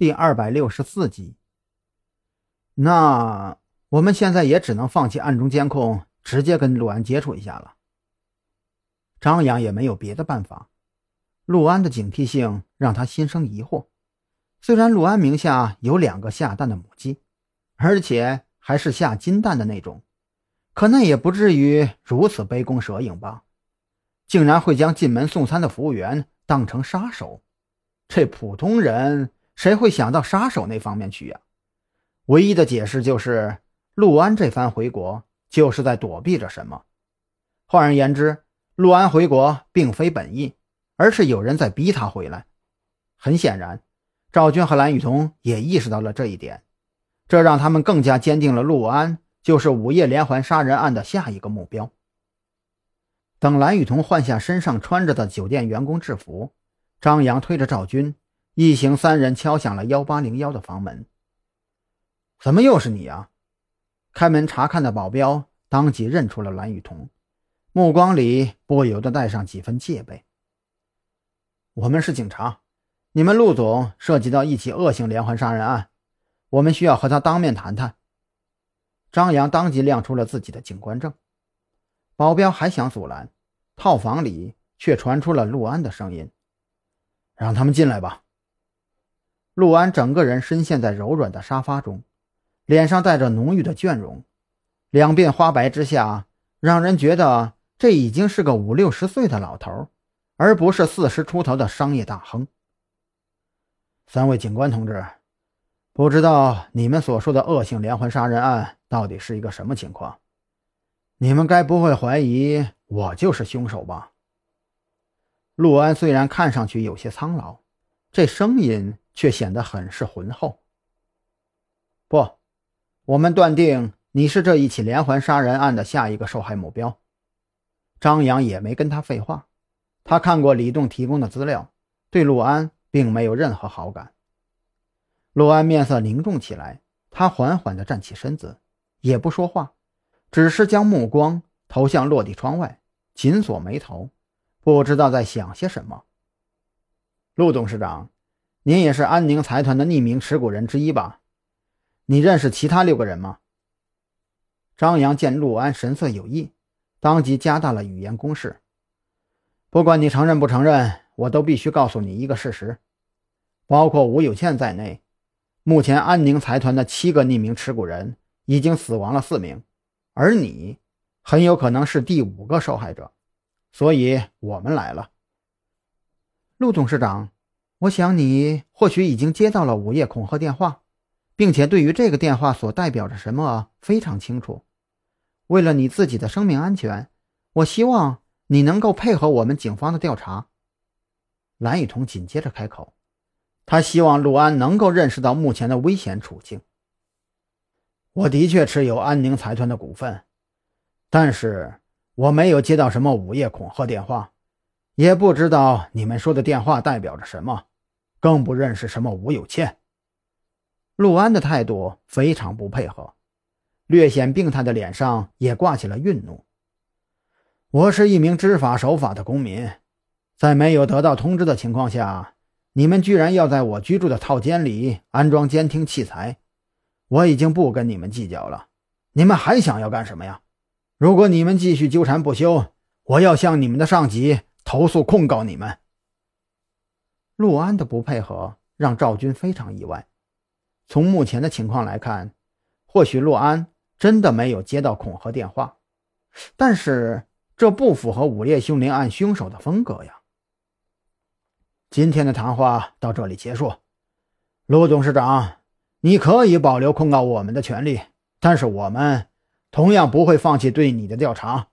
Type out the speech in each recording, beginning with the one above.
第二百六十四集。那我们现在也只能放弃暗中监控，直接跟陆安接触一下了。张扬也没有别的办法，陆安的警惕性让他心生疑惑。虽然陆安名下有两个下蛋的母鸡，而且还是下金蛋的那种，可那也不至于如此杯弓蛇影吧？竟然会将进门送餐的服务员当成杀手，这普通人谁会想到杀手那方面去呀？唯一的解释就是，陆安这番回国就是在躲避着什么。换而言之，陆安回国并非本意，而是有人在逼他回来。很显然，赵军和蓝雨桐也意识到了这一点，这让他们更加坚定了陆安就是午夜连环杀人案的下一个目标。等蓝雨桐换下身上穿着的酒店员工制服，张扬推着赵军，一行三人敲响了幺八零幺的房门。怎么又是你啊？开门查看的保镖当即认出了蓝雨桐，目光里不由得带上几分戒备。我们是警察，你们陆总涉及到一起恶性连环杀人案，我们需要和他当面谈谈。张扬当即亮出了自己的警官证。保镖还想阻拦，套房里却传出了陆安的声音：“让他们进来吧。”陆安整个人深陷在柔软的沙发中，脸上带着浓郁的倦容，两鬓花白之下，让人觉得这已经是个五六十岁的老头，而不是四十出头的商业大亨。三位警官同志，不知道你们所说的恶性连环杀人案到底是一个什么情况？你们该不会怀疑我就是凶手吧？陆安虽然看上去有些苍老，这声音却显得很是浑厚。不，我们断定你是这一起连环杀人案的下一个受害目标。张扬也没跟他废话，他看过李栋提供的资料，对陆安并没有任何好感。陆安面色凝重起来，他缓缓地站起身子，也不说话。只是将目光投向落地窗外，紧锁眉头，不知道在想些什么。陆董事长，您也是安宁财团的匿名持股人之一吧？你认识其他六个人吗？张扬见陆安神色有异，当即加大了语言攻势。不管你承认不承认，我都必须告诉你一个事实：包括吴有倩在内，目前安宁财团的七个匿名持股人已经死亡了四名。而你很有可能是第五个受害者，所以我们来了。陆董事长，我想你或许已经接到了午夜恐吓电话，并且对于这个电话所代表着什么非常清楚。为了你自己的生命安全，我希望你能够配合我们警方的调查。蓝雨桐紧接着开口，他希望陆安能够认识到目前的危险处境。我的确持有安宁财团的股份，但是我没有接到什么午夜恐吓电话，也不知道你们说的电话代表着什么，更不认识什么吴有倩。陆安的态度非常不配合，略显病态的脸上也挂起了愠怒。我是一名知法守法的公民，在没有得到通知的情况下，你们居然要在我居住的套间里安装监听器材。我已经不跟你们计较了，你们还想要干什么呀？如果你们继续纠缠不休，我要向你们的上级投诉控告你们。陆安的不配合让赵军非常意外。从目前的情况来看，或许陆安真的没有接到恐吓电话，但是这不符合午夜凶铃案凶手的风格呀。今天的谈话到这里结束，陆董事长。你可以保留控告我们的权利，但是我们同样不会放弃对你的调查。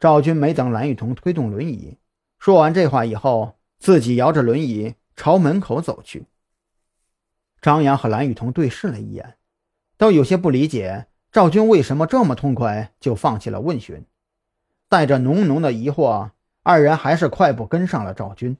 赵军没等蓝雨桐推动轮椅，说完这话以后，自己摇着轮椅朝门口走去。张扬和蓝雨桐对视了一眼，都有些不理解赵军为什么这么痛快就放弃了问询，带着浓浓的疑惑，二人还是快步跟上了赵军。